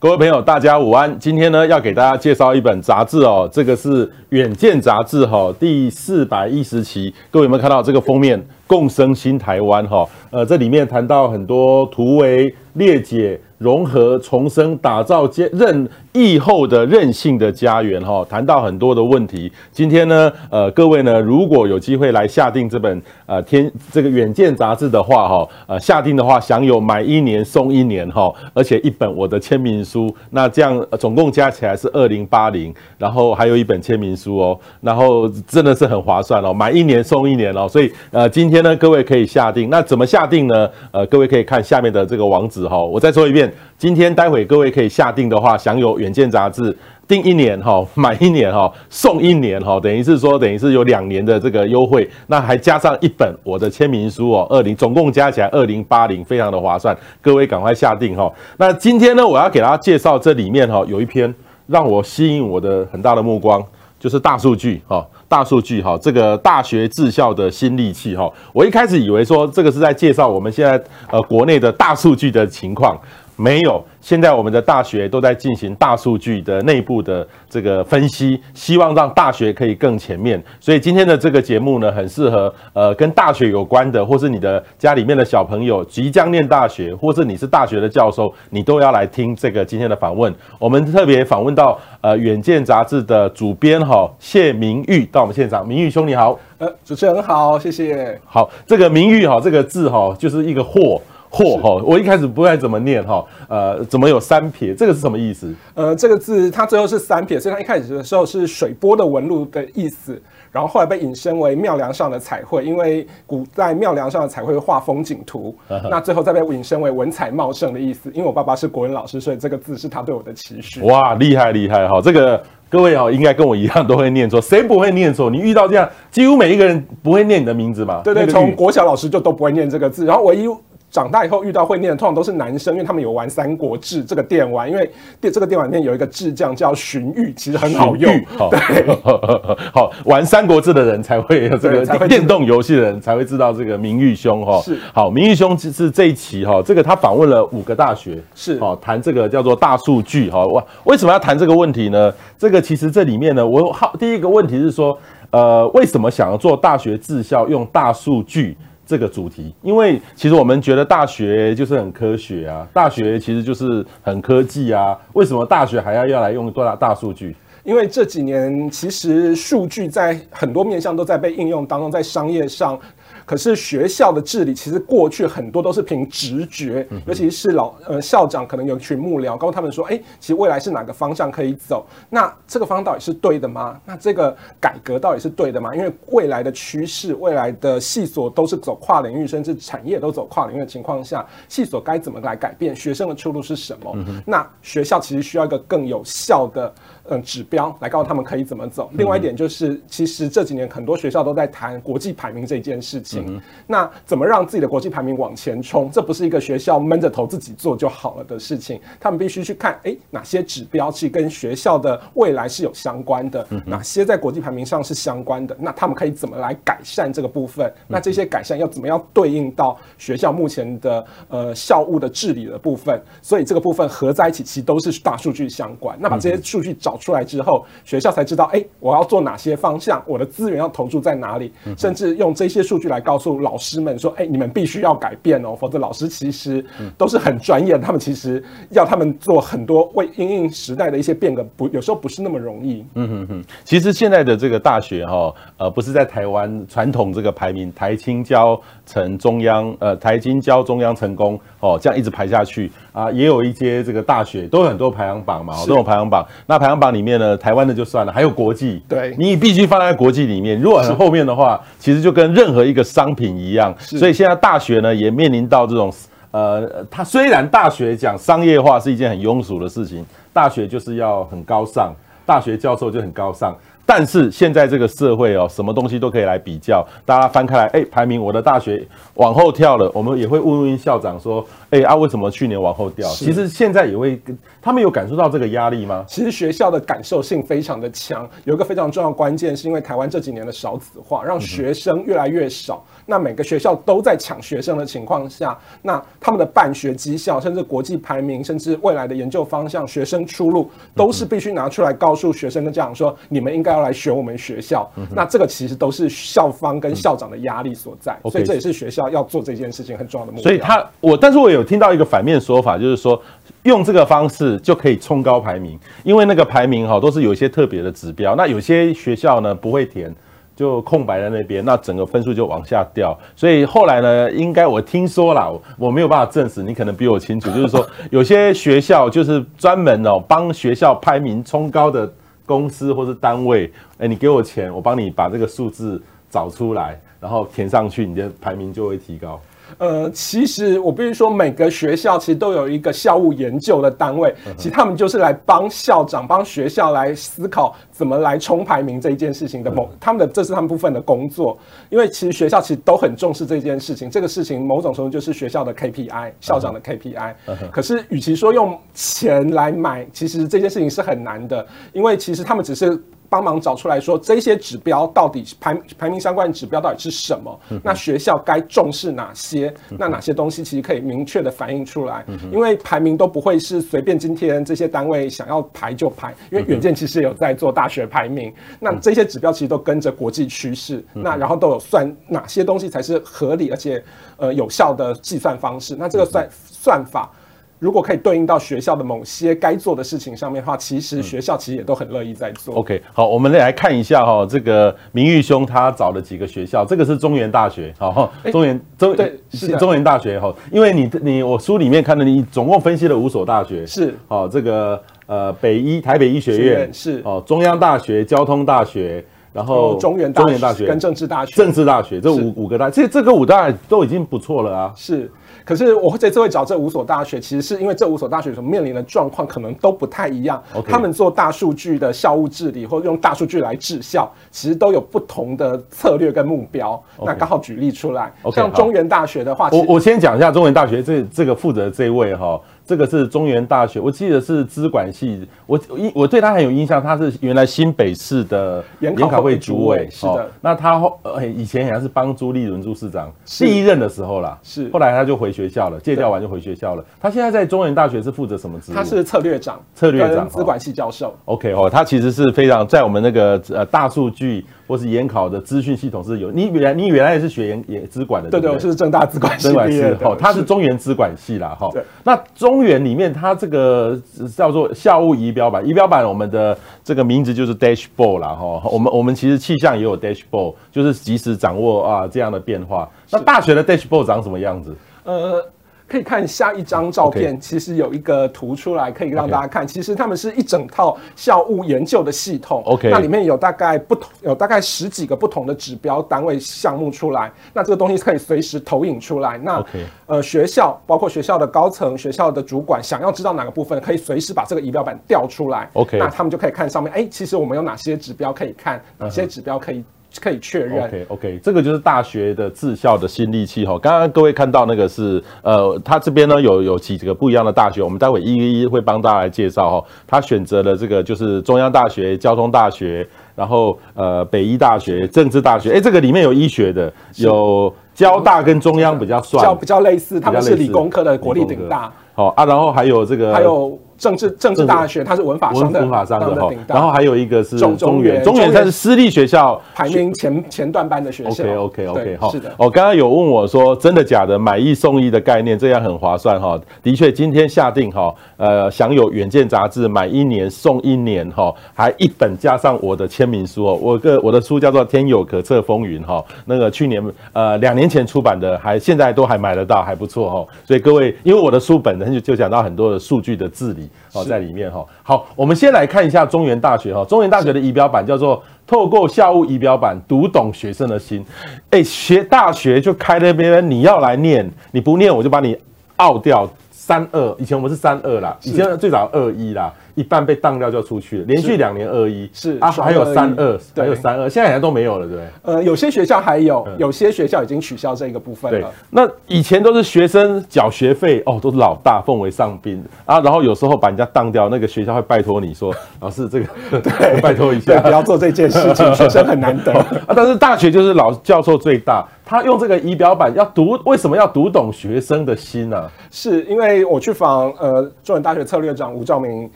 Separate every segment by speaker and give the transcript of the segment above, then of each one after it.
Speaker 1: 各位朋友，大家午安。今天呢，要给大家介绍一本杂志哦，这个是《远见》杂志哈，第四百一十期。各位有没有看到这个封面？共生新台湾哈，呃，这里面谈到很多图为、裂解。融合重生，打造接任疫后的任性的家园哈，谈到很多的问题。今天呢，呃，各位呢，如果有机会来下定这本呃天这个远见杂志的话哈，呃，下定的话享有买一年送一年哈，而且一本我的签名书，那这样总共加起来是二零八零，然后还有一本签名书哦，然后真的是很划算哦，买一年送一年哦，所以呃，今天呢，各位可以下定，那怎么下定呢？呃，各位可以看下面的这个网址哈，我再说一遍。今天待会各位可以下定的话，享有远见杂志订一年哈，买一年哈，送一年哈，等于是说等于是有两年的这个优惠，那还加上一本我的签名书哦，二零总共加起来二零八零，非常的划算，各位赶快下订哈。那今天呢，我要给大家介绍这里面哈有一篇让我吸引我的很大的目光，就是大数据哈。大数据哈，这个大学治校的新利器哈，我一开始以为说这个是在介绍我们现在呃国内的大数据的情况。没有，现在我们的大学都在进行大数据的内部的这个分析，希望让大学可以更前面。所以今天的这个节目呢，很适合呃跟大学有关的，或是你的家里面的小朋友即将念大学，或是你是大学的教授，你都要来听这个今天的访问。我们特别访问到呃远见杂志的主编哈谢明玉到我们现场，明玉兄你好，
Speaker 2: 呃主持人好，谢谢。
Speaker 1: 好，这个明玉哈这个字哈就是一个祸。嚯哈！我一开始不太怎么念哈，呃，怎么有三撇？这个是什么意思？
Speaker 2: 呃，这个字它最后是三撇，所以它一开始的时候是水波的纹路的意思，然后后来被引申为庙梁上的彩绘，因为古代庙梁上的彩绘会画风景图，嗯、那最后再被引申为文采茂盛的意思。因为我爸爸是国文老师，所以这个字是他对我的期许。
Speaker 1: 哇，厉害厉害哈！这个各位哦，应该跟我一样都会念错，谁不会念错？你遇到这样，几乎每一个人不会念你的名字嘛？
Speaker 2: 对对，从国小老师就都不会念这个字，然后唯一。长大以后遇到会念的，通常都是男生，因为他们有玩《三国志》这个电玩，因为电这个电玩里面有一个智将叫荀彧，其实很好用。对，
Speaker 1: 好玩《三国志》的人才会有这个电动游戏的人才会知道这个明玉兄哈。是，好，明玉兄是这一期哈，这个他访问了五个大学，是哦，谈这个叫做大数据哈。哇，为什么要谈这个问题呢？这个其实这里面呢，我好第一个问题是说，呃，为什么想要做大学治校用大数据？这个主题，因为其实我们觉得大学就是很科学啊，大学其实就是很科技啊，为什么大学还要要来用多大大数据？
Speaker 2: 因为这几年其实数据在很多面向都在被应用当中，在商业上。可是学校的治理其实过去很多都是凭直觉，尤其是老呃校长可能有群幕僚，告诉他们说，哎，其实未来是哪个方向可以走？那这个方向到底是对的吗？那这个改革到底是对的吗？因为未来的趋势，未来的系所都是走跨领域，甚至产业都走跨领域的情况下，系所该怎么来改变？学生的出路是什么？那学校其实需要一个更有效的。嗯，指标来告诉他们可以怎么走。另外一点就是，其实这几年很多学校都在谈国际排名这件事情。那怎么让自己的国际排名往前冲？这不是一个学校闷着头自己做就好了的事情。他们必须去看，诶，哪些指标是跟学校的未来是有相关的？哪些在国际排名上是相关的？那他们可以怎么来改善这个部分？那这些改善要怎么样对应到学校目前的呃校务的治理的部分？所以这个部分合在一起，其实都是大数据相关。那把这些数据找。出来之后，学校才知道，哎，我要做哪些方向，我的资源要投注在哪里，甚至用这些数据来告诉老师们说，哎，你们必须要改变哦，否则老师其实都是很专业的，他们其实要他们做很多为因应时代的一些变革，不，有时候不是那么容易。
Speaker 1: 嗯哼哼，其实现在的这个大学哈，呃，不是在台湾传统这个排名，台青交成中央，呃，台清交中央成功哦，这样一直排下去啊，也有一些这个大学都有很多排行榜嘛，都有排行榜，那排行榜。里面呢，台湾的就算了，还有国际，
Speaker 2: 对，
Speaker 1: 你必须放在国际里面。如果是后面的话，其实就跟任何一个商品一样。所以现在大学呢，也面临到这种，呃，它虽然大学讲商业化是一件很庸俗的事情，大学就是要很高尚，大学教授就很高尚。但是现在这个社会哦，什么东西都可以来比较，大家翻开来，哎，排名我的大学往后跳了，我们也会问问校长说，哎啊，为什么去年往后掉？其实现在也会跟他们有感受到这个压力吗？
Speaker 2: 其实学校的感受性非常的强，有一个非常重要的关键，是因为台湾这几年的少子化，让学生越来越少。嗯、那每个学校都在抢学生的情况下，那他们的办学绩效，甚至国际排名，甚至未来的研究方向、学生出路，都是必须拿出来告诉学生跟家长说，你们应该要来选我们学校。嗯、那这个其实都是校方跟校长的压力所在，嗯、所以这也是学校要做这件事情很重要的目的。
Speaker 1: 所以他我，但是我有听到一个反面说法，就是说用这个方式就可以冲高排名，因为那个排名哈都是有一些特别的指标，那有些学校呢不会填。就空白在那边，那整个分数就往下掉。所以后来呢，应该我听说啦，我没有办法证实，你可能比我清楚。就是说，有些学校就是专门哦帮学校排名冲高的公司或是单位，哎，你给我钱，我帮你把这个数字找出来，然后填上去，你的排名就会提高。
Speaker 2: 呃，其实我必须说，每个学校其实都有一个校务研究的单位，其实他们就是来帮校长、帮学校来思考怎么来冲排名这一件事情的某，他们的这是他们部分的工作。因为其实学校其实都很重视这件事情，这个事情某种程度就是学校的 KPI，校长的 KPI。可是与其说用钱来买，其实这件事情是很难的，因为其实他们只是。帮忙找出来说，这些指标到底排排名相关的指标到底是什么？那学校该重视哪些？那哪些东西其实可以明确的反映出来？因为排名都不会是随便今天这些单位想要排就排，因为远见其实有在做大学排名，那这些指标其实都跟着国际趋势，那然后都有算哪些东西才是合理而且呃有效的计算方式？那这个算算法。如果可以对应到学校的某些该做的事情上面的话，其实学校其实也都很乐意在做。
Speaker 1: OK，好，我们来看一下哈，这个明玉兄他找了几个学校，这个是中原大学，好，中原中对是中原大学哈，因为你你我书里面看的，你总共分析了五所大学，
Speaker 2: 是，
Speaker 1: 好，这个呃北医台北医学院
Speaker 2: 是，
Speaker 1: 哦中央大学交通大学，然后
Speaker 2: 中原中原大学跟政治大学。
Speaker 1: 政治大学这五五个大，这这个五大都已经不错了啊，
Speaker 2: 是。可是我这次会找这五所大学，其实是因为这五所大学所面临的状况可能都不太一样。他们做大数据的校务治理，或者用大数据来治校，其实都有不同的策略跟目标。那刚好举例出来像中原大学的话，
Speaker 1: 我我先讲一下中原大学这这个负责的这位哈。这个是中原大学，我记得是资管系，我我我对他很有印象，他是原来新北市的研考会主委，是的。哦、那他后呃以前好像是帮朱立伦朱市长第一任的时候啦，是。后来他就回学校了，借调完就回学校了。他现在在中原大学是负责什么职务？
Speaker 2: 他是策略长，
Speaker 1: 策略长，
Speaker 2: 资管系教授。
Speaker 1: OK 哦，他其实是非常在我们那个呃大数据。或是研考的资讯系统是有，你原来你原来也是学研研资管的，
Speaker 2: 对对，我是正大资管系
Speaker 1: 毕业的，他是中原资管系啦哈。那中原里面，它这个叫做校务仪表板，仪表板我们的这个名字就是 dashboard 啦哈。我们我们其实气象也有 dashboard，就是及时掌握啊这样的变化。那大学的 dashboard 长什么样子？呃。
Speaker 2: 可以看下一张照片，其实有一个图出来，可以让大家看。其实他们是一整套校务研究的系统。OK，那里面有大概不同，有大概十几个不同的指标单位项目出来。那这个东西可以随时投影出来。那呃，学校包括学校的高层、学校的主管，想要知道哪个部分，可以随时把这个仪表板调出来。OK，那他们就可以看上面，哎，其实我们有哪些指标可以看，哪些指标可以。可以确认。
Speaker 1: OK OK，这个就是大学的治校的新利器哈。刚刚各位看到那个是呃，他这边呢有有几个不一样的大学，我们待会一一一会帮大家来介绍哈。他选择了这个就是中央大学、交通大学，然后呃北医大学、政治大学。哎，这个里面有医学的，有交大跟中央比较算，
Speaker 2: 比较比较类似，他们是理工科的国立顶大。
Speaker 1: 好啊，然后还有这个
Speaker 2: 还有。政治政治大学，它是文法商的，
Speaker 1: 文法商的哈。然后还有一个是中中原，中原它是私立学校，
Speaker 2: 排名前前段班的学校。
Speaker 1: OK OK OK 哈。是的。哦，刚刚有问我说，真的假的？买一送一的概念，这样很划算哈。的确，今天下定哈，呃，享有远见杂志买一年送一年哈，还一本加上我的签名书哦。我个我的书叫做《天有可测风云》哈，那个去年呃两年前出版的，还现在都还买得到，还不错哈。所以各位，因为我的书本呢就就讲到很多的数据的治理。哦，在里面哈，好，我们先来看一下中原大学哈。中原大学的仪表板叫做“透过校务仪表板读懂学生的心”。哎，学大学就开那边，你要来念，你不念我就把你 out 掉。三二，以前我们是三二啦，以前最早二一啦。一半被当掉就出去了，连续两年二一，
Speaker 2: 是
Speaker 1: 啊，还有三二，
Speaker 2: 对
Speaker 1: 还有三二，现在好像都没有了，对不对？
Speaker 2: 呃，有些学校还有，有些学校已经取消这个部分了。
Speaker 1: 对，那以前都是学生缴学费，哦，都是老大奉为上宾啊，然后有时候把人家当掉，那个学校会拜托你说，老师这个对，拜托一下，
Speaker 2: 不要做这件事情，学生很难得
Speaker 1: 啊。但是大学就是老教授最大。他用这个仪表板要读，为什么要读懂学生的心呢、啊？
Speaker 2: 是因为我去访呃中文大学策略长吴兆明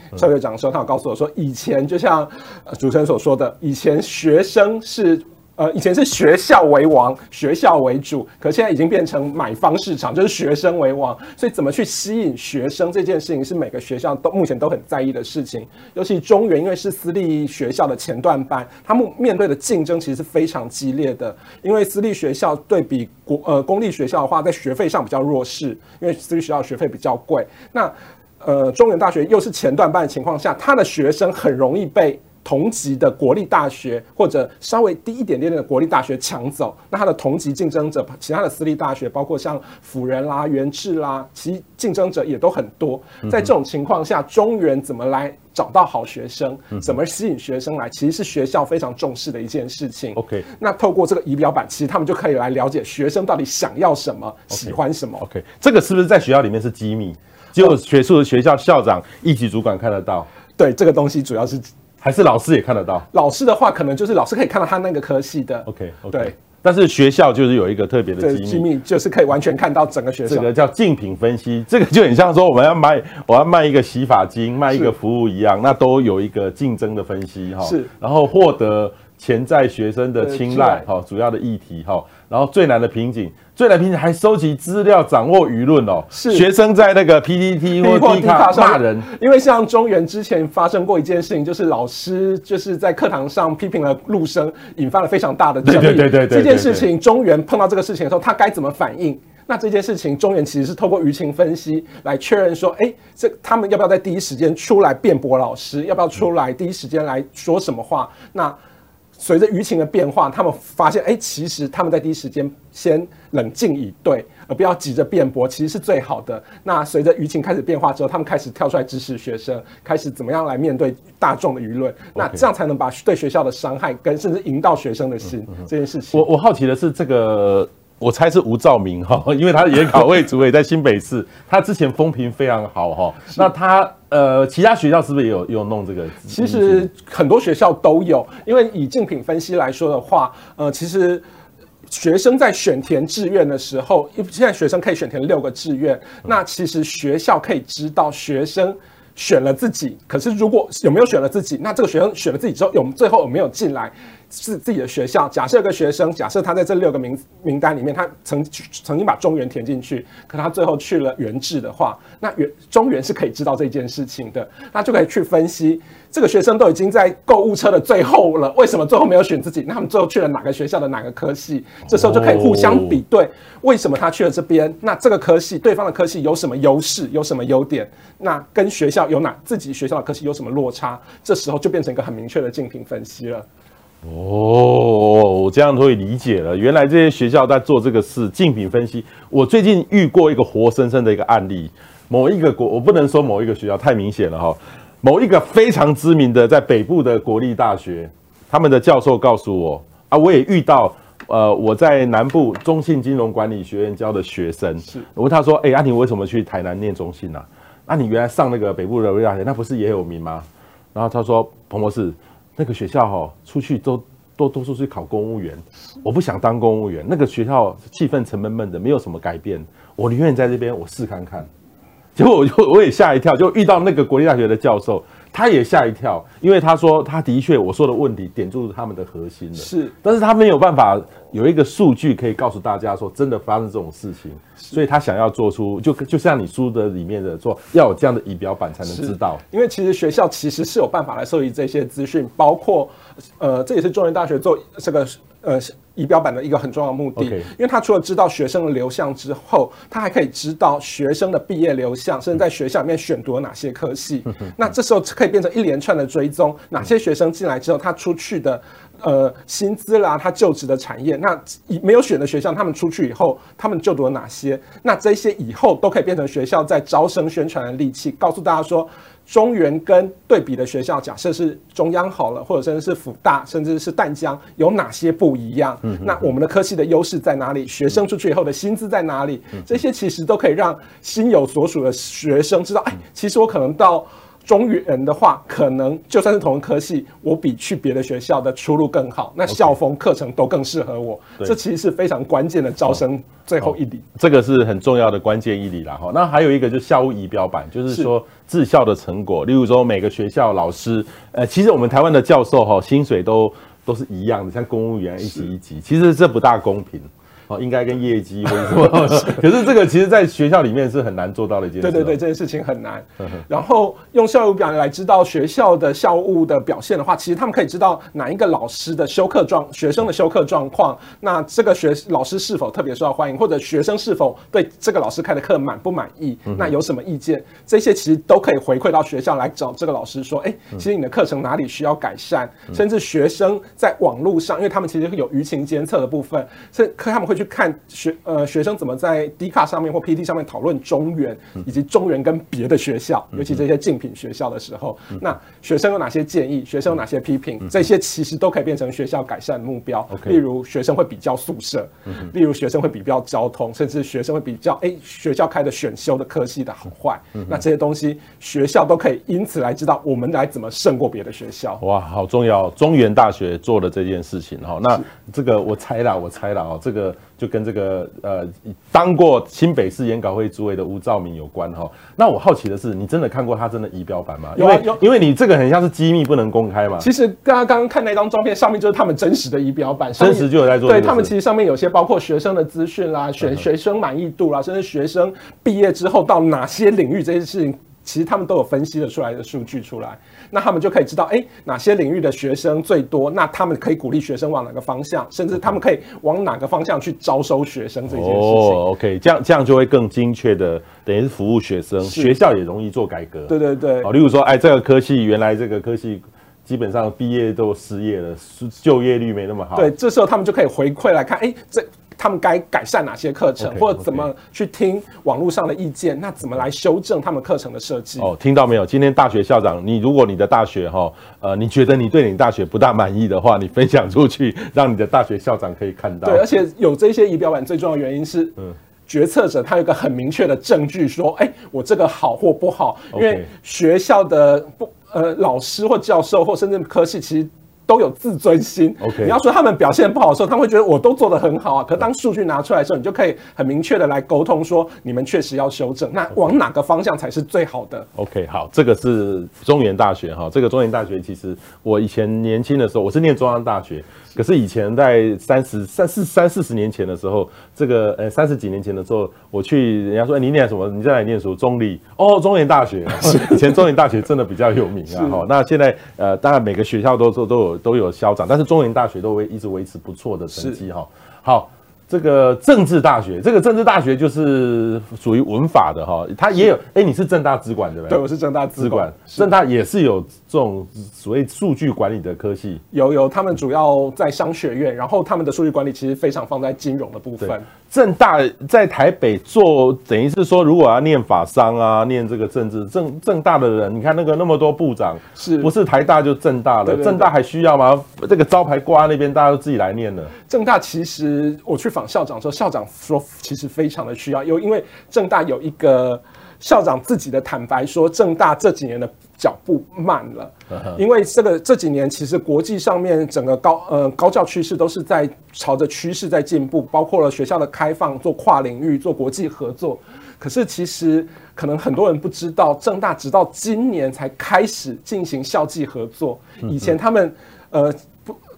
Speaker 2: 策略长的时候，他有告诉我说，以前就像主持人所说的，以前学生是。呃，以前是学校为王，学校为主，可现在已经变成买方市场，就是学生为王。所以，怎么去吸引学生这件事情，是每个学校都目前都很在意的事情。尤其中原，因为是私立学校的前段班，他们面对的竞争其实是非常激烈的。因为私立学校对比国呃公立学校的话，在学费上比较弱势，因为私立学校学费比较贵。那呃，中原大学又是前段班的情况下，他的学生很容易被。同级的国立大学或者稍微低一点点的国立大学抢走，那他的同级竞争者，其他的私立大学，包括像辅仁啦、元智啦，其竞争者也都很多。在这种情况下，中原怎么来找到好学生，怎么吸引学生来，其实是学校非常重视的一件事情。
Speaker 1: OK，
Speaker 2: 那透过这个仪表板，其实他们就可以来了解学生到底想要什么.喜欢什么。
Speaker 1: OK，这个是不是在学校里面是机密？只有学术的学校校长、一级主管看得到？
Speaker 2: 对，这个东西主要是。
Speaker 1: 还是老师也看得到？
Speaker 2: 老师的话，可能就是老师可以看到他那个科系的。
Speaker 1: OK，, okay. 对。但是学校就是有一个特别的机密，
Speaker 2: 机密就是可以完全看到整个学校。
Speaker 1: 这个叫竞品分析，这个就很像说我们要卖，我要卖一个洗发精，卖一个服务一样，那都有一个竞争的分析哈。
Speaker 2: 是。
Speaker 1: 然后获得潜在学生的青睐，哈，主要的议题哈。然后最难的瓶颈，最难瓶颈还收集资料，掌握舆论哦。
Speaker 2: 是学
Speaker 1: 生在那个 PPT 或 D 卡骂人，
Speaker 2: 因为像中原之前发生过一件事情，就是老师就是在课堂上批评了陆生，引发了非常大的争议。
Speaker 1: 对对对对。
Speaker 2: 这件事情，中原碰到这个事情的时候，他该怎么反应？那这件事情，中原其实是透过舆情分析来确认说，哎，这他们要不要在第一时间出来辩驳老师？要不要出来第一时间来说什么话？那。随着舆情的变化，他们发现，哎，其实他们在第一时间先冷静以对，而不要急着辩驳，其实是最好的。那随着舆情开始变化之后，他们开始跳出来支持学生，开始怎么样来面对大众的舆论，那这样才能把对学校的伤害跟甚至引导学生的心这件事情。
Speaker 1: 我我好奇的是这个。我猜是吴兆明哈，因为他研考位主委在新北市，他之前风评非常好哈。那他呃，其他学校是不是也有有弄这个？
Speaker 2: 其实很多学校都有，因为以竞品分析来说的话，呃，其实学生在选填志愿的时候，因为现在学生可以选填六个志愿，那其实学校可以知道学生选了自己，可是如果有没有选了自己，那这个学生选了自己之后，有最后有没有进来？是自己的学校。假设有个学生，假设他在这六个名名单里面，他曾曾经把中原填进去，可他最后去了元治的话，那元中原是可以知道这件事情的，那就可以去分析这个学生都已经在购物车的最后了，为什么最后没有选自己？那他们最后去了哪个学校的哪个科系？这时候就可以互相比对，为什么他去了这边？那这个科系对方的科系有什么优势？有什么优点？那跟学校有哪自己学校的科系有什么落差？这时候就变成一个很明确的竞品分析了。
Speaker 1: 哦，我这样都会理解了。原来这些学校在做这个事，竞品分析。我最近遇过一个活生生的一个案例，某一个国，我不能说某一个学校太明显了哈。某一个非常知名的在北部的国立大学，他们的教授告诉我啊，我也遇到，呃，我在南部中信金融管理学院教的学生，是我问他说，哎、欸，阿、啊、你为什么去台南念中信呢、啊？那、啊、你原来上那个北部的国立大学，那不是也有名吗？然后他说，彭博士。那个学校哈、哦，出去都都都是去考公务员，我不想当公务员。那个学校气氛沉闷闷的，没有什么改变。我宁愿在这边，我试看看。结果我就我也吓一跳，就遇到那个国立大学的教授。他也吓一跳，因为他说他的确我说的问题点住他们的核心了。是，但是他没有办法有一个数据可以告诉大家说真的发生这种事情，所以他想要做出就就像你书的里面的说要有这样的仪表板才能知道。
Speaker 2: 因为其实学校其实是有办法来收集这些资讯，包括呃这也是中原大学做这个呃。仪表板的一个很重要的目的.因为他除了知道学生的流向之后，他还可以知道学生的毕业流向，甚至在学校里面选读了哪些科系。那这时候可以变成一连串的追踪，哪些学生进来之后，他出去的呃薪资啦，他就职的产业，那没有选的学校，他们出去以后，他们就读了哪些？那这些以后都可以变成学校在招生宣传的利器，告诉大家说。中原跟对比的学校，假设是中央好了，或者甚至是辅大，甚至是淡江，有哪些不一样？嗯，那我们的科系的优势在哪里？学生出去以后的薪资在哪里？这些其实都可以让心有所属的学生知道，哎，其实我可能到。中原的话，可能就算是同一科系，我比去别的学校的出路更好，那校风课程都更适合我。这其实是非常关键的招生最后一礼。哦哦，这个是很重要的关键一礼啦。哈。那还有一个就是校务仪表板，就是说治校的成果，例如说每个学校老师，呃，其实我们台湾的教授哈，薪水都都是一样的，像公务员一级一级，其实这不大公平。应该跟业绩或者 什么，可是这个其实，在学校里面是很难做到的一件事。对对对，这件事情很难。然后用校务表来知道学校的校务的表现的话，其实他们可以知道哪一个老师的休课状、学生的休课状况，那这个学老师是否特别受到欢迎，或者学生是否对这个老师开的课满不满意，那有什么意见，这些其实都可以回馈到学校来找这个老师说，哎，其实你的课程哪里需要改善，甚至学生在网络上，因为他们其实有舆情监测的部分，所以他们会去。去看学呃学生怎么在 D 卡上面或 PT 上面讨论中原以及中原跟别的学校，尤其这些竞品学校的时候，那学生有哪些建议？学生有哪些批评？这些其实都可以变成学校改善的目标。例如学生会比较宿舍，例如学生会比较交通，甚至学生会比较哎学校开的选修的科系的好坏。那这些东西学校都可以因此来知道我们来怎么胜过别的学校。哇，好重要！中原大学做的这件事情哈，那这个我猜啦，我猜啦哦，这个。就跟这个呃，当过新北市研考会主委的吴兆明有关哈。那我好奇的是，你真的看过他真的仪表板吗？因为因为你这个很像是机密，不能公开嘛。其实大家刚刚看那张照片，上面就是他们真实的仪表板，真实就有在做。对，他们其实上面有些包括学生的资讯啦，学学生满意度啦，甚至学生毕业之后到哪些领域这些事情。其实他们都有分析的出来的数据出来，那他们就可以知道，哎，哪些领域的学生最多，那他们可以鼓励学生往哪个方向，甚至他们可以往哪个方向去招收学生这件事情。哦，OK，这样这样就会更精确的，等于是服务学生，学校也容易做改革。对对对。哦，例如说，哎，这个科系原来这个科系基本上毕业都失业了，就业率没那么好。对，这时候他们就可以回馈来看，哎，这。他们该改善哪些课程，或者怎么去听网络上的意见？那怎么来修正他们课程的设计？哦，听到没有？今天大学校长，你如果你的大学哈，呃，你觉得你对你大学不大满意的话，你分享出去，让你的大学校长可以看到。对，而且有这些仪表板，最重要的原因是，嗯，决策者他有一个很明确的证据，说，哎，我这个好或不好，因为学校的不呃老师或教授或甚至科系其实。都有自尊心。Okay. 你要说他们表现不好的时候，他们会觉得我都做得很好啊。可当数据拿出来的时候，你就可以很明确的来沟通说，你们确实要修正。那往哪个方向才是最好的？OK，好，这个是中原大学哈。这个中原大学其实我以前年轻的时候，我是念中央大学。可是以前在三十三四三四十年前的时候，这个呃三十几年前的时候，我去人家说，欸，你念什么？你在哪里念书？中理哦，中原大学。以前中原大学真的比较有名啊。哈，那现在呃，当然每个学校都都都有都有校长，但是中原大学都会一直维持不错的成绩哈。好。这个政治大学，这个政治大学就是属于文法的哈，它也有。哎，你是政大资管对不对？对，我是政大资管，政大也是有这种所谓数据管理的科系。有有，他们主要在商学院，然后他们的数据管理其实非常放在金融的部分。政大在台北做，等于是说，如果要念法商啊，念这个政治，政政大的人，你看那个那么多部长，是不是台大就政大了？政大还需要吗？这个招牌挂在那边，大家都自己来念了。政大其实我去访校长说，校长说其实非常的需要，有因为正大有一个校长自己的坦白说，正大这几年的。脚步慢了，因为这个这几年其实国际上面整个高呃高教趋势都是在朝着趋势在进步，包括了学校的开放、做跨领域、做国际合作。可是其实可能很多人不知道，正大直到今年才开始进行校际合作。以前他们呃不，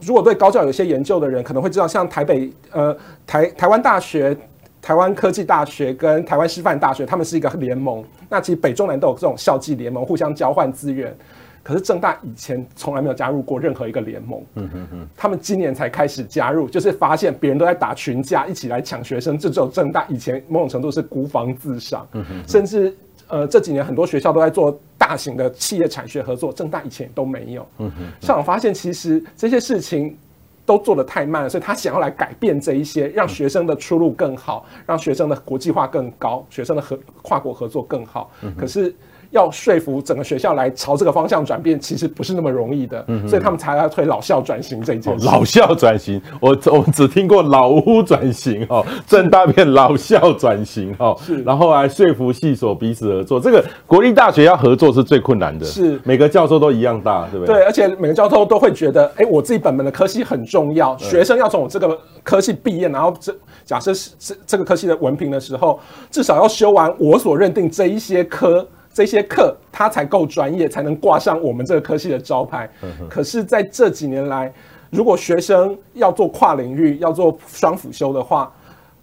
Speaker 2: 如果对高教有些研究的人可能会知道，像台北呃台台湾大学。台湾科技大学跟台湾师范大学，他们是一个联盟。那其实北中南都有这种校际联盟，互相交换资源。可是政大以前从来没有加入过任何一个联盟。嗯嗯嗯。他们今年才开始加入，就是发现别人都在打群架，一起来抢学生，这只有政大以前某种程度是孤芳自赏。嗯哼。甚至呃这几年很多学校都在做大型的企业产学合作，正大以前都没有。嗯哼。校长发现其实这些事情。都做得太慢了，所以他想要来改变这一些，让学生的出路更好，让学生的国际化更高，学生的合跨国合作更好。可是要说服整个学校来朝这个方向转变，其实不是那么容易的。嗯，所以他们才要推老校转型这一件事。
Speaker 1: 老校转型，我我只听过老屋转型哦，正大变老校转型哦，是，然后来说服系所彼此合作。这个国立大学要合作是最困难的，
Speaker 2: 是
Speaker 1: 每个教授都一样大，对不对？
Speaker 2: 对，而且每个教授都会觉得，哎，我自己本门的科系很重要，学生要从我这个科系毕业，然后这假设是这这个科系的文凭的时候，至少要修完我所认定这一些科。这些课他才够专业，才能挂上我们这个科系的招牌。可是，在这几年来，如果学生要做跨领域、要做双辅修的话，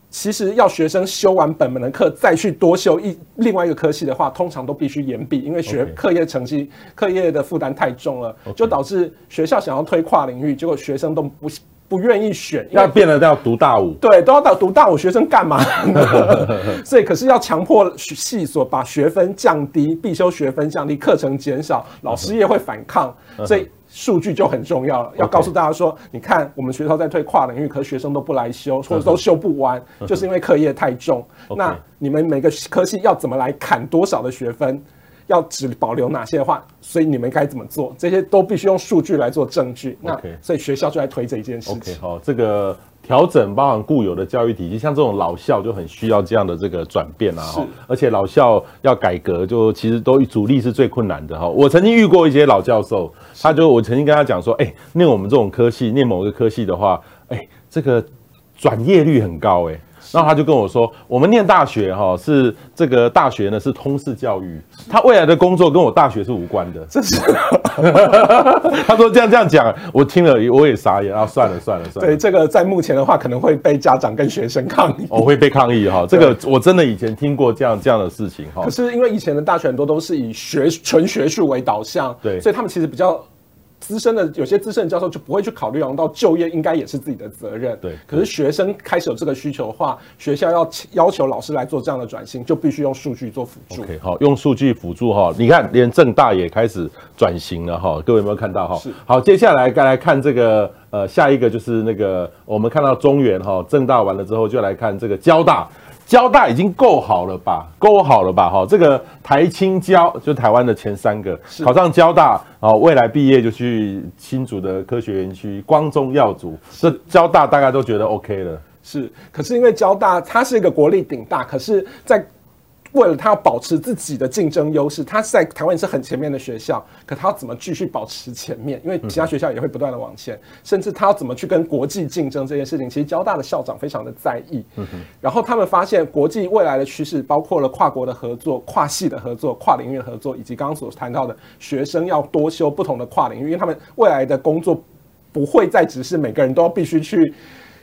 Speaker 2: 其实要学生修完本门的课，再去多修一另外一个科系的话，通常都必须延毕，因为学课业成绩、课业的负担太重了，就导致学校想要推跨领域，结果学生都不。不愿意选，
Speaker 1: 要变得要读大五，
Speaker 2: 对，都要到读大五，学生干嘛呢？所以可是要强迫系所把学分降低，必修学分降低，课程减少，老师也会反抗，所以数据就很重要了。要告诉大家说，你看我们学校在推跨领域，可是学生都不来修，或者都修不完，就是因为课业太重。那你们每个科系要怎么来砍多少的学分？要只保留哪些的话，所以你们该怎么做？这些都必须用数据来做证据。那所以学校就在推这一件事情。
Speaker 1: OK，好，这个调整包含固有的教育体系，像这种老校就很需要这样的这个转变啊。哈，而且老校要改革，就其实都主力是最困难的哈。我曾经遇过一些老教授，他就我曾经跟他讲说，哎、欸，念我们这种科系，念某个科系的话，哎、欸，这个转业率很高、欸，哎。然后他就跟我说：“我们念大学哈，是这个大学呢是通识教育，他未来的工作跟我大学是无关的。”这是 他说这样这样讲，我听了我也傻眼啊！算了算了算了。
Speaker 2: 对，这个在目前的话，可能会被家长跟学生抗议。
Speaker 1: 我会被抗议哈，这个我真的以前听过这样这样的事情哈。
Speaker 2: 可是因为以前的大学很多都是以学纯学术为导向，对，所以他们其实比较。资深的有些资深的教授就不会去考虑，然后到就业应该也是自己的责任。对，可是学生开始有这个需求的话，学校要要求老师来做这样的转型，就必须用数据做辅助。
Speaker 1: OK，好，用数据辅助哈，你看连正大也开始转型了哈，各位有没有看到哈？是。好，接下来该来看这个呃，下一个就是那个我们看到中原哈，正大完了之后就来看这个交大。交大已经够好了吧，够好了吧？哈，这个台清交就台湾的前三个考上交大，啊，未来毕业就去新竹的科学园区，光宗耀祖，这交大大家都觉得 OK 了。
Speaker 2: 是，可是因为交大它是一个国立顶大，可是在。为了他要保持自己的竞争优势，他在台湾也是很前面的学校，可他要怎么继续保持前面？因为其他学校也会不断的往前，甚至他要怎么去跟国际竞争这件事情，其实交大的校长非常的在意。然后他们发现国际未来的趋势包括了跨国的合作、跨系的合作、跨领域的合作，以及刚刚所谈到的学生要多修不同的跨领域，因为他们未来的工作不会再只是每个人都要必须去。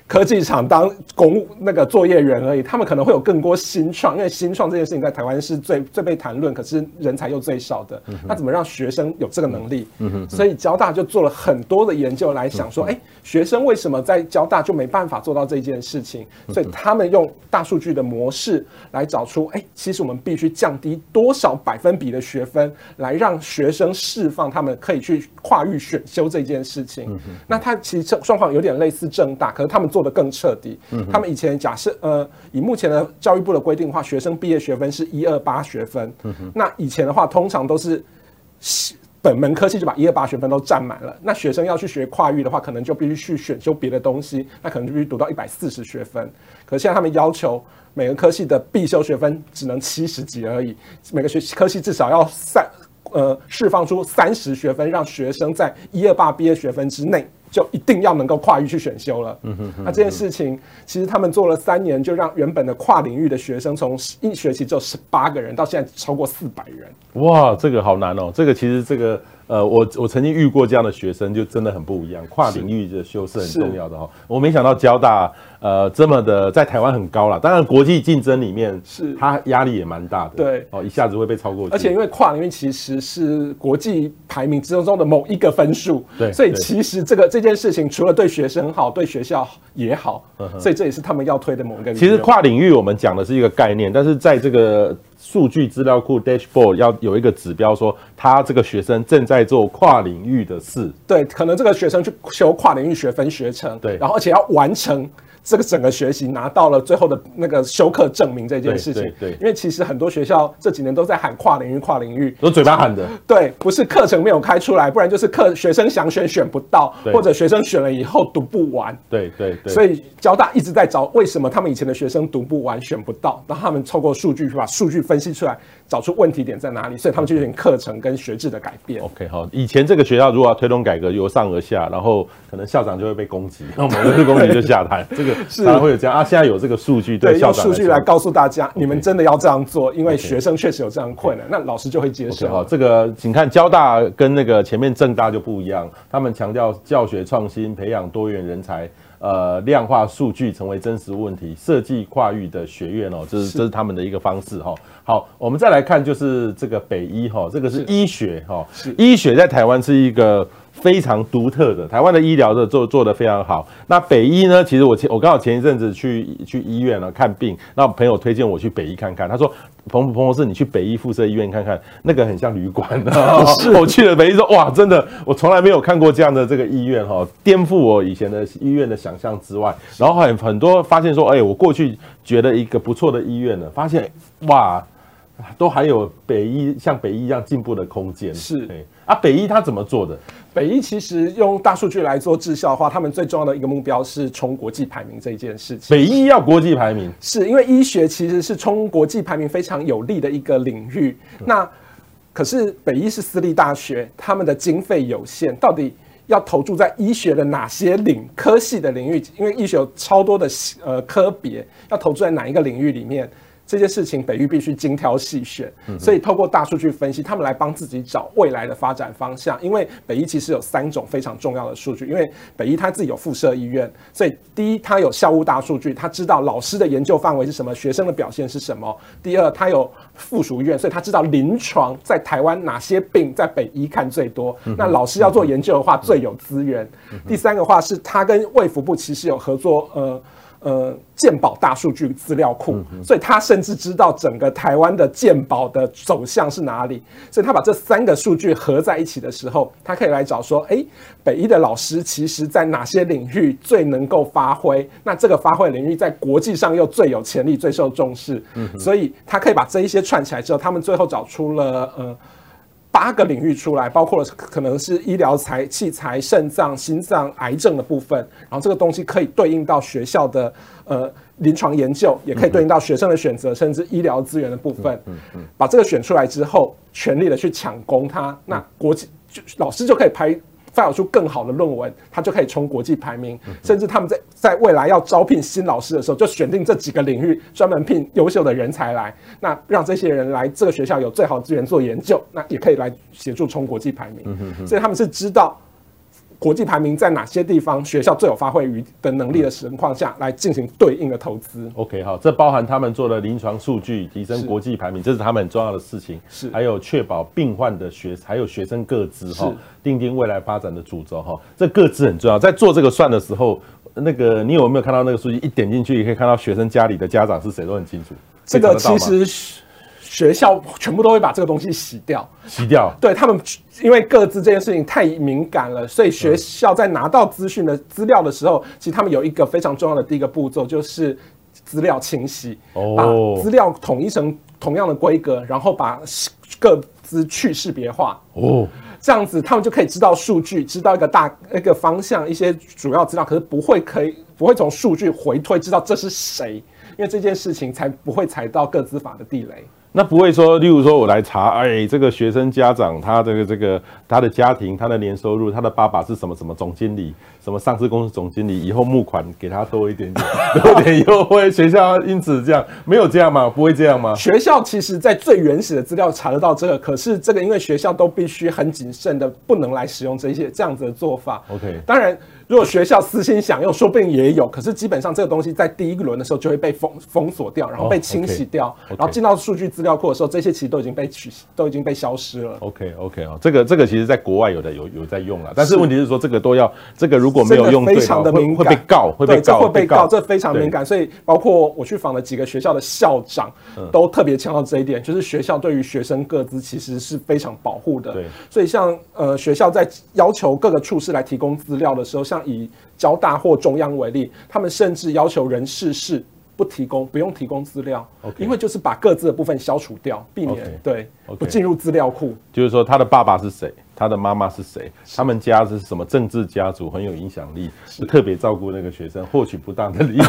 Speaker 2: 科技厂当公那个作业员而已，他们可能会有更多新创，因为新创这件事情在台湾是最最被谈论，可是人才又最少的。那怎么让学生有这个能力？所以交大就做了很多的研究来想说，哎，学生为什么在交大就没办法做到这件事情？所以他们用大数据的模式来找出，哎，其实我们必须降低多少百分比的学分，来让学生释放他们可以去跨域选修这件事情。那他其实状况有点类似正大，可是他们做。做得更彻底。他们以前假设，呃，以目前的教育部的规定的话，学生毕业学分是一二八学分。那以前的话，通常都是本门科系就把一二八学分都占满了。那学生要去学跨域的话，可能就必须去选修别的东西，那可能就必须读到一百四十学分。可是现在他们要求每个科系的必修学分只能七十几而已，每个学科系至少要三呃释放出三十学分，让学生在一二八毕业学分之内。就一定要能够跨域去选修了。嗯哼，那这件事情其实他们做了三年，就让原本的跨领域的学生从一学期只有十八个人，到现在超过四百人。
Speaker 1: 哇，这个好难哦。这个其实这个。呃，我我曾经遇过这样的学生，就真的很不一样。跨领域的修是很重要的哈。我没想到交大呃这么的在台湾很高了，当然国际竞争里面是它压力也蛮大的。对，哦，一下子会被超过。
Speaker 2: 而且因为跨领域其实是国际排名之中的某一个分数，对，所以其实这个这件事情除了对学生好，对学校也好，所以这也是他们要推的某一个。
Speaker 1: 其实跨领域我们讲的是一个概念，但是在这个。数据资料库 dashboard 要有一个指标，说他这个学生正在做跨领域的事。
Speaker 2: 对，可能这个学生去修跨领域学分学程，对，然后而且要完成这个整个学习拿到了最后的那个休课证明这件事情。
Speaker 1: 对对，对，
Speaker 2: 因为其实很多学校这几年都在喊跨领域，跨领域，
Speaker 1: 都嘴巴喊的。
Speaker 2: 对，不是课程没有开出来，不然就是课学生想选选不到，或者学生选了以后读不完。
Speaker 1: 对对对。
Speaker 2: 所以交大一直在找为什么他们以前的学生读不完、选不到，然后他们透过数据把数据分析出来，找出问题点在哪里，所以他们就进行课程跟学制的改变。
Speaker 1: OK，好，以前这个学校如果要推动改革，由上而下，然后可能校长就会被攻击，那某个是攻击就下台，这个是当然会有这样啊。现在有这个数据，对校长
Speaker 2: 用数据来告诉大家，你们真的要这样做，因为学生确实有这样困难，那老师就会接受。
Speaker 1: 好，这个请看交大跟那个前面政大就不一样，他们强调教学创新，培养多元人才。呃，量化数据成为真实问题，设计跨域的学院哦，这是这是他们的一个方式哈。好，我们再来看就是这个北医哈，这个是医学哈，是医学在台湾是一个。非常独特的，台湾的医疗的做做得非常好。那北医呢？其实我前我刚好前一阵子去去医院了看病，那朋友推荐我去北医看看。他说：“彭彭博士，你去 北医附设医院看看，那个很像旅馆。”是，我去了北医说：“哇，真的，我从来没有看过这样的这个医院哈，颠覆我以前的医院的想象之外。然后很很多发现说，哎，我过去觉得一个不错的医院呢，发现哇。”都还有北医像北医一样进步的空间。是，哎，啊，北医他怎么做的？
Speaker 2: 北医其实用大数据来做治校的话，他们最重要的一个目标是冲国际排名这一件事情。
Speaker 1: 北医要国际排名，
Speaker 2: 是因为医学其实是冲国际排名非常有利的一个领域。那可是北医是私立大学，他们的经费有限，到底要投注在医学的哪些领科系的领域？因为医学有超多的呃科别，要投注在哪一个领域里面？这些事情北医必须精挑细选，所以透过大数据分析，他们来帮自己找未来的发展方向。因为北医其实有三种非常重要的数据，因为北医他自己有附设医院，所以第一，他有校务大数据，他知道老师的研究范围是什么，学生的表现是什么；第二，他有附属医院，所以他知道临床在台湾哪些病在北医看最多，那老师要做研究的话最有资源。第三个话是他跟卫福部其实有合作，呃。呃，鉴宝大数据资料库，所以他甚至知道整个台湾的鉴宝的走向是哪里，所以他把这三个数据合在一起的时候，他可以来找说，哎，北医的老师其实在哪些领域最能够发挥？那这个发挥领域在国际上又最有潜力、最受重视，所以他可以把这一些串起来之后，他们最后找出了呃。八个领域出来，包括了可能是医疗材器材、肾脏、心脏、癌症的部分。然后这个东西可以对应到学校的呃临床研究，也可以对应到学生的选择，甚至医疗资源的部分。把这个选出来之后，全力的去抢攻它，那国际就老师就可以排。发表出更好的论文，他就可以冲国际排名。甚至他们在在未来要招聘新老师的时候，就选定这几个领域，专门聘优秀的人才来，那让这些人来这个学校有最好资源做研究，那也可以来协助冲国际排名。所以他们是知道。国际排名在哪些地方？学校最有发挥余的能力的情况下来进行对应的投资。
Speaker 1: OK，好，这包含他们做的临床数据提升国际排名，这是他们很重要的事情。是，还有确保病患的学，还有学生个资哈，定定未来发展的主轴哈。这各自很重要，在做这个算的时候，那个你有没有看到那个数据？一点进去，也可以看到学生家里的家长是谁，都很清楚。
Speaker 2: 这个其实。学校全部都会把这个东西洗掉，
Speaker 1: 洗掉。
Speaker 2: 对他们，因为各自这件事情太敏感了，所以学校在拿到资讯的资料的时候，其实他们有一个非常重要的第一个步骤，就是资料清洗，把资料统一成同样的规格，然后把各自去识别化。哦，这样子他们就可以知道数据，知道一个大一个方向，一些主要资料，可是不会可以不会从数据回推知道这是谁，因为这件事情才不会踩到各自法的地雷。
Speaker 1: 那不会说，例如说我来查，哎，这个学生家长他这个这个他的家庭，他的年收入，他的爸爸是什么什么总经理，什么上市公司总经理，以后募款给他多一点点，多一点优惠，学校因此这样没有这样吗？不会这样吗？
Speaker 2: 学校其实在最原始的资料查得到这个，可是这个因为学校都必须很谨慎的，不能来使用这些这样子的做法。OK，当然。如果学校私心想用，说不定也有。可是基本上这个东西在第一轮的时候就会被封封锁掉，然后被清洗掉，然后进到数据资料库的时候，这些其实都已经被取，都已经被消失了。
Speaker 1: OK OK 哦，这个这个其实在国外有的有有在用了，但是问题是说这个都要这个如果没有用对，
Speaker 2: 非常的敏感，
Speaker 1: 会被告，会被告，
Speaker 2: 会被告，这非常敏感。所以包括我去访了几个学校的校长，都特别强调这一点，就是学校对于学生各自其实是非常保护的。对，所以像呃学校在要求各个处室来提供资料的时候，像像以交大或中央为例，他们甚至要求人事室不提供，不用提供资料.因为就是把各自的部分消除掉，避免.对.不进入资料库。
Speaker 1: 就是说，他的爸爸是谁？他的妈妈是谁？他们家是什么政治家族，很有影响力，是特别照顾那个学生，获取不当的利益。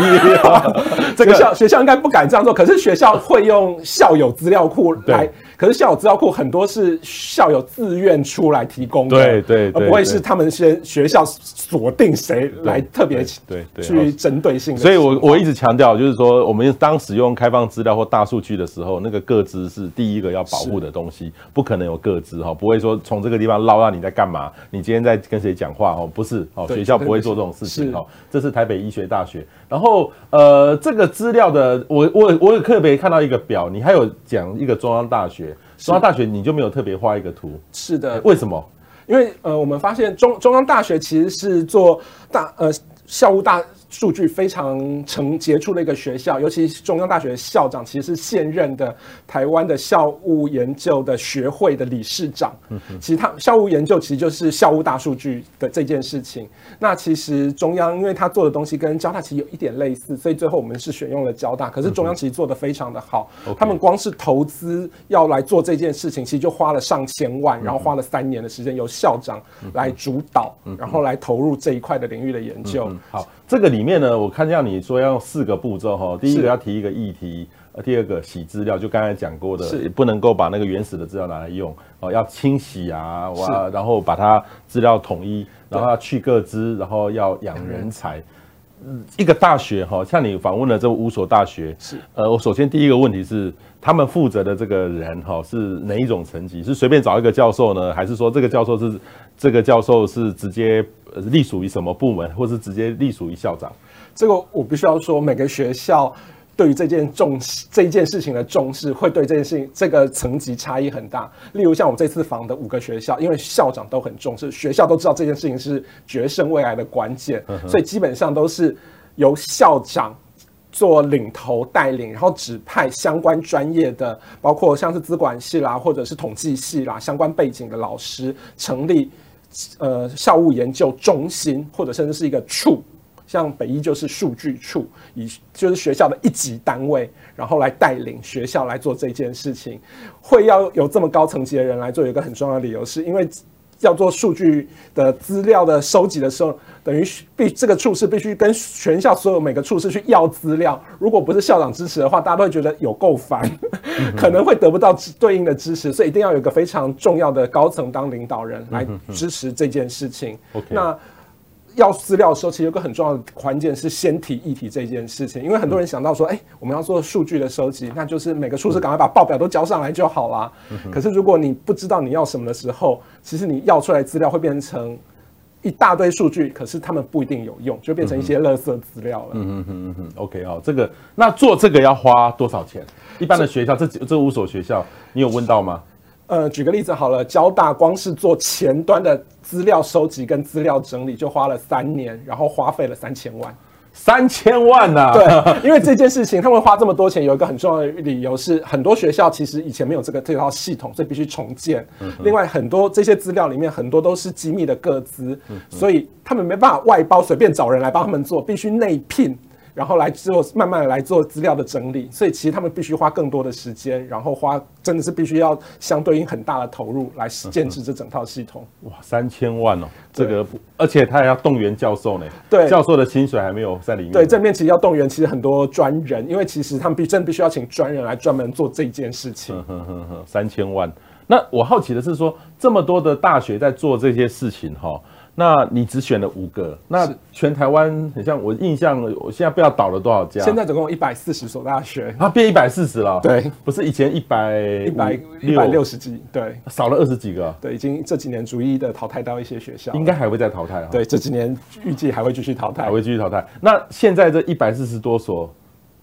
Speaker 2: 这个校学校应该不敢这样做，可是学校会用校友资料库来。可是校友资料库很多是校友自愿出来提供的，
Speaker 1: 对对，
Speaker 2: 而不会是他们先学校锁定谁来特别对对去针对性。
Speaker 1: 所以我我一直强调，就是说我们当使用开放资料或大数据的时候，那个个资是第一个要保护的东西，不可能有个资哈，不会说从这个地方。捞到你在干嘛？你今天在跟谁讲话？哦，不是哦，学校不会做这种事情哦。这是台北医学大学。然后呃，这个资料的，我我我有特别看到一个表，你还有讲一个中央大学，中央大学你就没有特别画一个图？
Speaker 2: 是的，
Speaker 1: 为什么？
Speaker 2: 因为呃，我们发现中中央大学其实是做大呃校务大。数据非常成杰出的一个学校，尤其是中央大学的校长，其实是现任的台湾的校务研究的学会的理事长。嗯哼，其实他校务研究其实就是校务大数据的这件事情。那其实中央因为他做的东西跟交大其实有一点类似，所以最后我们是选用了交大。可是中央其实做得非常的好，他们光是投资要来做这件事情，其实就花了上千万，然后花了三年的时间，由校长来主导，然后来投入这一块的领域的研究。嗯、
Speaker 1: 好。这个里面呢，我看到你说要用四个步骤哈，第一个要提一个议题，呃，第二个洗资料，就刚才讲过的，是。也不能够把那个原始的资料拿来用哦，要清洗啊，哇，然后把它资料统一，然后要去各资，然后要养人才。嗯，一个大学哈，像你访问的这五所大学，是。呃，我首先第一个问题是，他们负责的这个人哈是哪一种层级？是随便找一个教授呢，还是说这个教授是这个教授是直接？呃，隶属于什么部门，或是直接隶属于校长？
Speaker 2: 这个我必须要说，每个学校对于这件重视这一件事情的重视，会对这件事情这个层级差异很大。例如像我们这次访的五个学校，因为校长都很重视，学校都知道这件事情是决胜未来的关键，所以基本上都是由校长做领头带领，然后指派相关专业的，包括像是资管系啦，或者是统计系啦，相关背景的老师成立。呃，校务研究中心或者甚至是一个处，像北医就是数据处，以就是学校的一级单位，然后来带领学校来做这件事情。会要有这么高层级的人来做，有一个很重要的理由，是因为要做数据的资料的收集的时候，等于必这个处室必须跟全校所有每个处室去要资料。如果不是校长支持的话，大家都会觉得有够烦，可能会得不到对应的支持。所以一定要有一个非常重要的高层当领导人来支持这件事情。那。要资料的时候，其实有个很重要的关键是先提议题这件事情，因为很多人想到说，哎、欸，我们要做数据的收集，那就是每个处室赶快把报表都交上来就好啦。可是如果你不知道你要什么的时候，其实你要出来资料会变成一大堆数据，可是他们不一定有用，就变成一些垃圾资料了。嗯嗯嗯嗯嗯。OK 哦，这个那做这个要花多少钱？一般的学校，这这五所学校，你有问到吗？呃，举个例子好了，交大光是做前端的资料收集跟资料整理，就花了三年，然后花费了三千万。三千万呐、啊！对，因为这件事情他们花这么多钱，有一个很重要的理由是，很多学校其实以前没有这个这套系统，所以必须重建。嗯、另外，很多这些资料里面很多都是机密的个资，嗯、所以他们没办法外包，随便找人来帮他们做，必须内聘。然后来做，慢慢的来做资料的整理，所以其实他们必须花更多的时间，然后花真的是必须要相对应很大的投入来建置这整套系统。哇，三千万哦，这个不，而且他还要动员教授呢。对，教授的薪水还没有在里面。对，这里面其实要动员其实很多专人，因为其实他们必真的必须要请专人来专门做这件事情。哼哼哼，三千万。那我好奇的是说，这么多的大学在做这些事情哈。那你只选了五个，那全台湾很像我印象，我现在不知道倒了多少家。现在总共一百四十所大学，它变一百四十了。对，不是以前一百一百一百六十几，对，少了二十几个。对，已经这几年逐一的淘汰到一些学校，应该还会再淘汰啊。对，这几年预计还会继续淘汰，还会继续淘汰。那现在这一百四十多所，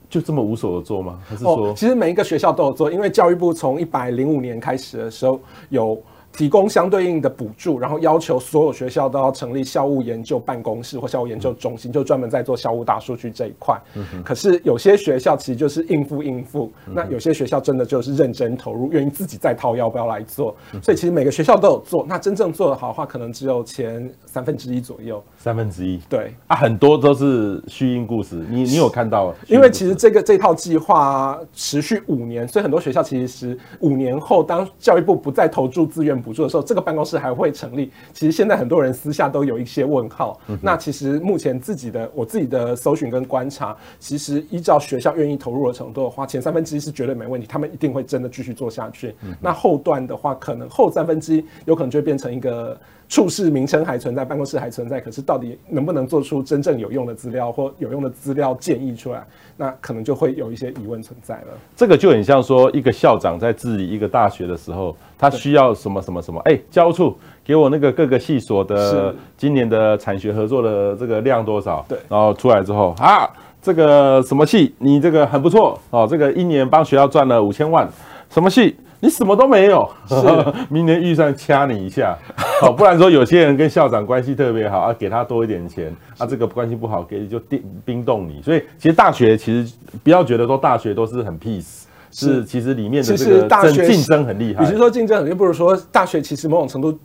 Speaker 2: 就这么无所做吗？还是说，其实每一个学校都有做，因为教育部从一百零五年开始的时候有。提供相对应的补助，然后要求所有学校都要成立校务研究办公室或校务研究中心，就专门在做校务大数据这一块。可是有些学校其实就是应付应付，那有些学校真的就是认真投入，愿意自己再掏腰包来做。所以其实每个学校都有做，那真正做得好的话，可能只有前三分之一左右。
Speaker 1: 三分之一，
Speaker 2: 对
Speaker 1: 啊，很多都是虚应故事。你你有看到？
Speaker 2: 因为其实这个这套计划持续五年，所以很多学校其实五年后，当教育部不再投注资源。补助的时候，这个办公室还会成立。其实现在很多人私下都有一些问号。嗯、那其实目前自己的我自己的搜寻跟观察，其实依照学校愿意投入的程度的话，前三分之一是绝对没问题，他们一定会真的继续做下去。嗯、那后段的话，可能后三分之一有可能就会变成一个。处室名称还存在，办公室还存在，可是到底能不能做出真正有用的资料或有用的资料建议出来，那可能就会有一些疑问存在了。
Speaker 1: 这个就很像说，一个校长在治理一个大学的时候，他需要什么什么什么？哎、欸，教务处给我那个各个系所的今年的产学合作的这个量多少？对，然后出来之后啊，这个什么系你这个很不错哦，这个一年帮学校赚了五千万，什么系？你什么都没有，明年预算掐你一下，好，不然说有些人跟校长关系特别好啊，给他多一点钱啊，这个关系不好给就冰冰冻你。所以其实大学其实不要觉得说大学都是很 peace，是其实里面的这个竞争很厉害。
Speaker 2: 与其说竞争很厉害，不如说大学其实某种程度。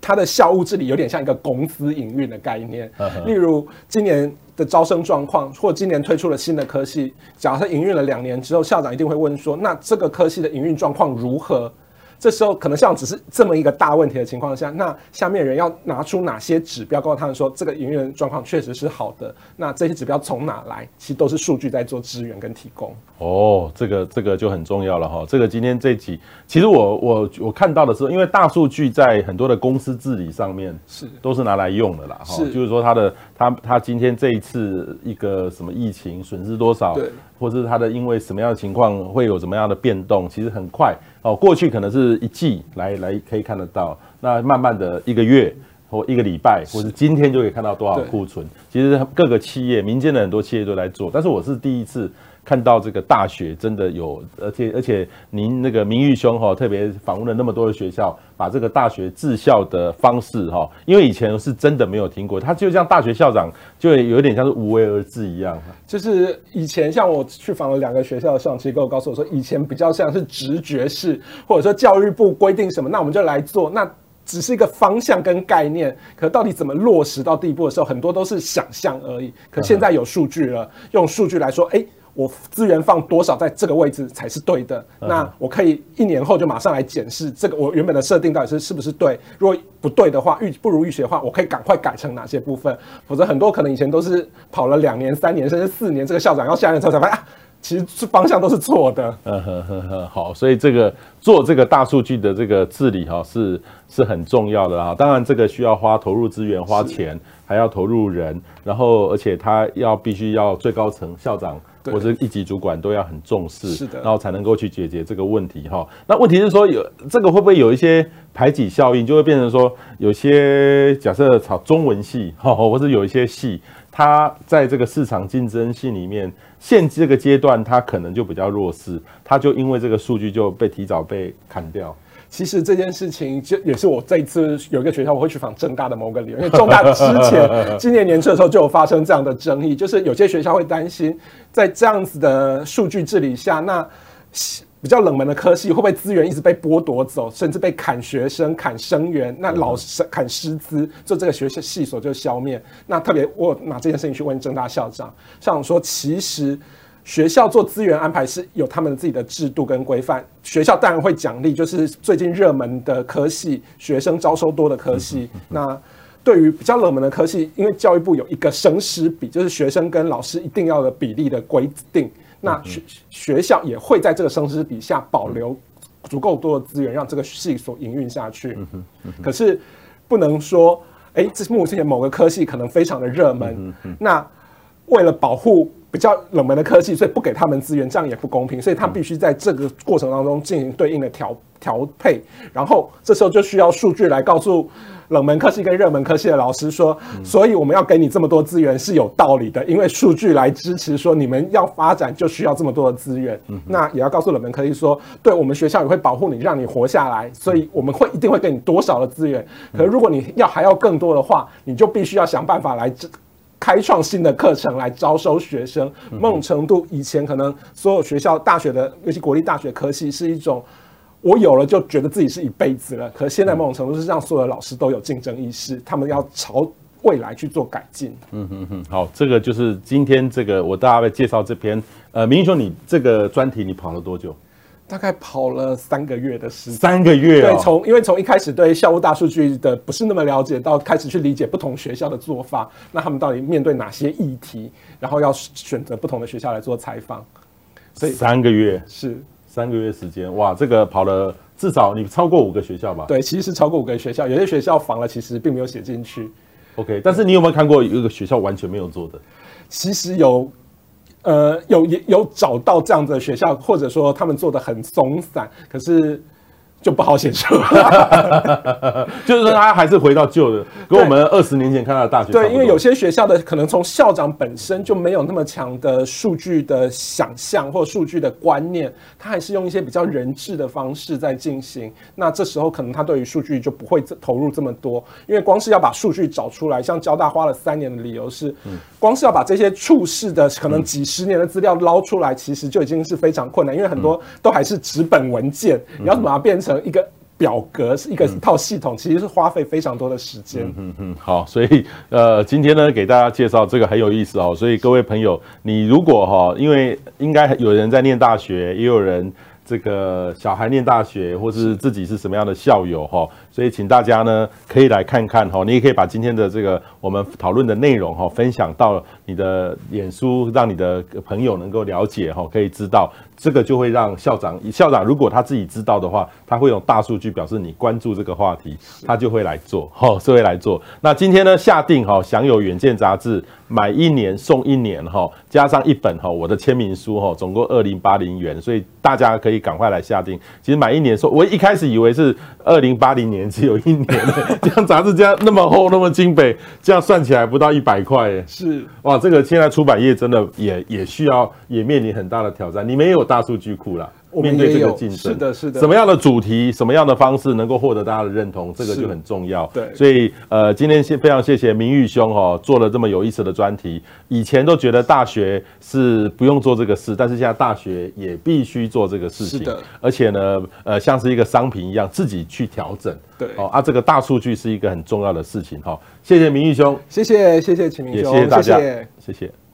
Speaker 2: 它的校务治理有点像一个公司营运的概念，例如今年的招生状况，或今年推出了新的科系，假设营运了两年之后，校长一定会问说，那这个科系的营运状况如何？这时候可能像只是这么一个大问题的情况下，那下面人要拿出哪些指标，告诉他们说这个营运状况确实是好的。那这些指标从哪来？其实都是数据在做支援跟提供。
Speaker 1: 哦，这个这个就很重要了哈。这个今天这一集，其实我我我看到的是，因为大数据在很多的公司治理上面是都是拿来用的啦。哈，就是说他的他他今天这一次一个什么疫情损失多少，对，或者是他的因为什么样的情况会有什么样的变动，其实很快。哦，过去可能是一季来来可以看得到，那慢慢的一个月或一个礼拜，或是今天就可以看到多少库存。其实各个企业、民间的很多企业都来做，但是我是第一次。看到这个大学真的有，而且而且您那个明裕兄哈特别访问了那么多的学校，把这个大学治校的方式哈，因为以前是真的没有听过，他就像大学校长就有点像是无为而治一样。
Speaker 2: 就是以前像我去访了两个学校的校长，其实跟我告诉我说，以前比较像是直觉式，或者说教育部规定什么，那我们就来做，那只是一个方向跟概念，可到底怎么落实到地步的时候，很多都是想象而已。可现在有数据了，用数据来说，哎。我资源放多少在这个位置才是对的？那我可以一年后就马上来检视这个我原本的设定到底是是不是对？如果不对的话，预不如预期的话，我可以赶快改成哪些部分？否则很多可能以前都是跑了两年、三年甚至四年，这个校长要下任之后才发现啊，其实是方向都是错的。
Speaker 1: 嗯哼哼哼，好，所以这个做这个大数据的这个治理哈是是很重要的啊。当然这个需要花投入资源、花钱，还要投入人，然后而且他要必须要最高层校长。或者一级主管都要很重视，是的，然后才能够去解决这个问题哈。那问题是说有这个会不会有一些排挤效应，就会变成说有些假设炒中文系哈，或者有一些系，它在这个市场竞争性里面，现这个阶段它可能就比较弱势，它就因为这个数据就被提早被砍掉。
Speaker 2: 其实这件事情就也是我这一次有一个学校我会去访正大的某个理由，因为正大之前 今年年初的时候就有发生这样的争议，就是有些学校会担心在这样子的数据治理下，那比较冷门的科系会不会资源一直被剥夺走，甚至被砍学生、砍生源，那老师砍师资，就这个学校系所就消灭。那特别我拿这件事情去问正大校长，校长说其实。学校做资源安排是有他们自己的制度跟规范，学校当然会奖励，就是最近热门的科系，学生招收多的科系。那对于比较冷门的科系，因为教育部有一个生师比，就是学生跟老师一定要的比例的规定，那学学校也会在这个生师比下保留足够多的资源，让这个系所营运下去。可是不能说，哎，这目前某个科系可能非常的热门，那。为了保护比较冷门的科技，所以不给他们资源，这样也不公平，所以他必须在这个过程当中进行对应的调调配，然后这时候就需要数据来告诉冷门科技跟热门科技的老师说，所以我们要给你这么多资源是有道理的，因为数据来支持说你们要发展就需要这么多的资源。那也要告诉冷门科系说，对我们学校也会保护你，让你活下来，所以我们会一定会给你多少的资源。可是如果你要还要更多的话，你就必须要想办法来开创新的课程来招收学生。某种程度，以前可能所有学校大学的，尤其国立大学科系是一种。我有了就觉得自己是一辈子了，可是现在某种程度是让所有的老师都有竞争意识，他们要朝未来去做改进。
Speaker 1: 嗯嗯嗯，好，这个就是今天这个我大概介绍这篇。呃，明义兄，你这个专题你跑了多久？
Speaker 2: 大概跑了三个月的时间。
Speaker 1: 三个月、哦？对，从因为从一开始对校务大数据的不是那么了解，到开始去理解不同学校的做法，那他们到底面对哪些议题，然后要选择不同的学校来做采访。所以三个月
Speaker 2: 是。
Speaker 1: 三个月时间，哇，这个跑了至少你超过五个学校吧？
Speaker 2: 对，其实是超过五个学校，有些学校访了，其实并没有写进去。
Speaker 1: OK，但是你有没有看过有一个学校完全没有做的？
Speaker 2: 其实有，呃，有有找到这样的学校，或者说他们做的很松散，可是。就不好写
Speaker 1: 就是说他还是回到旧的，跟我们二十年前看到的大学。
Speaker 2: 对，因为有些学校的可能从校长本身就没有那么强的数据的想象或数据的观念，他还是用一些比较人治的方式在进行。那这时候可能他对于数据就不会投入这么多，因为光是要把数据找出来，像交大花了三年的理由是，光是要把这些处室的可能几十年的资料捞出来，其实就已经是非常困难，因为很多都还是纸本文件，你要怎么变成？成一个表格是一个一套系统，其实是花费非常多的时间。
Speaker 1: 嗯嗯，好，所以呃，今天呢，给大家介绍这个很有意思哦。所以各位朋友，你如果哈，因为应该有人在念大学，也有人这个小孩念大学，或是自己是什么样的校友哈。所以，请大家呢可以来看看哈，你也可以把今天的这个我们讨论的内容哈分享到你的脸书，让你的朋友能够了解哈，可以知道这个就会让校长校长如果他自己知道的话，他会用大数据表示你关注这个话题，他就会来做哈，就会来做。那今天呢下定哈，享有《远见》杂志买一年送一年哈，加上一本哈我的签名书哈，总共二零八零元，所以大家可以赶快来下定。其实买一年送，我一开始以为是二零八零年。只有一年，这样杂志这样那么厚那么精美，这样算起来不到一百块，
Speaker 2: 是
Speaker 1: 哇，这个现在出版业真的也也需要也面临很大的挑战，你没有大数据库啦。面对这个竞争，
Speaker 2: 是的，是的。
Speaker 1: 什么样的主题，什么样的方式能够获得大家的认同，这个就很重要。
Speaker 2: 对，
Speaker 1: 所以呃，今天先非常谢谢明玉兄哦，做了这么有意思的专题。以前都觉得大学是不用做这个事，但是现在大学也必须做这个事情。是的，而且呢，呃，像是一个商品一样，自己去调整。
Speaker 2: 对，
Speaker 1: 哦啊，这个大数据是一个很重要的事情哈。谢谢明玉兄，
Speaker 2: 谢谢谢谢秦明兄，
Speaker 1: 也谢谢大家，谢谢。谢谢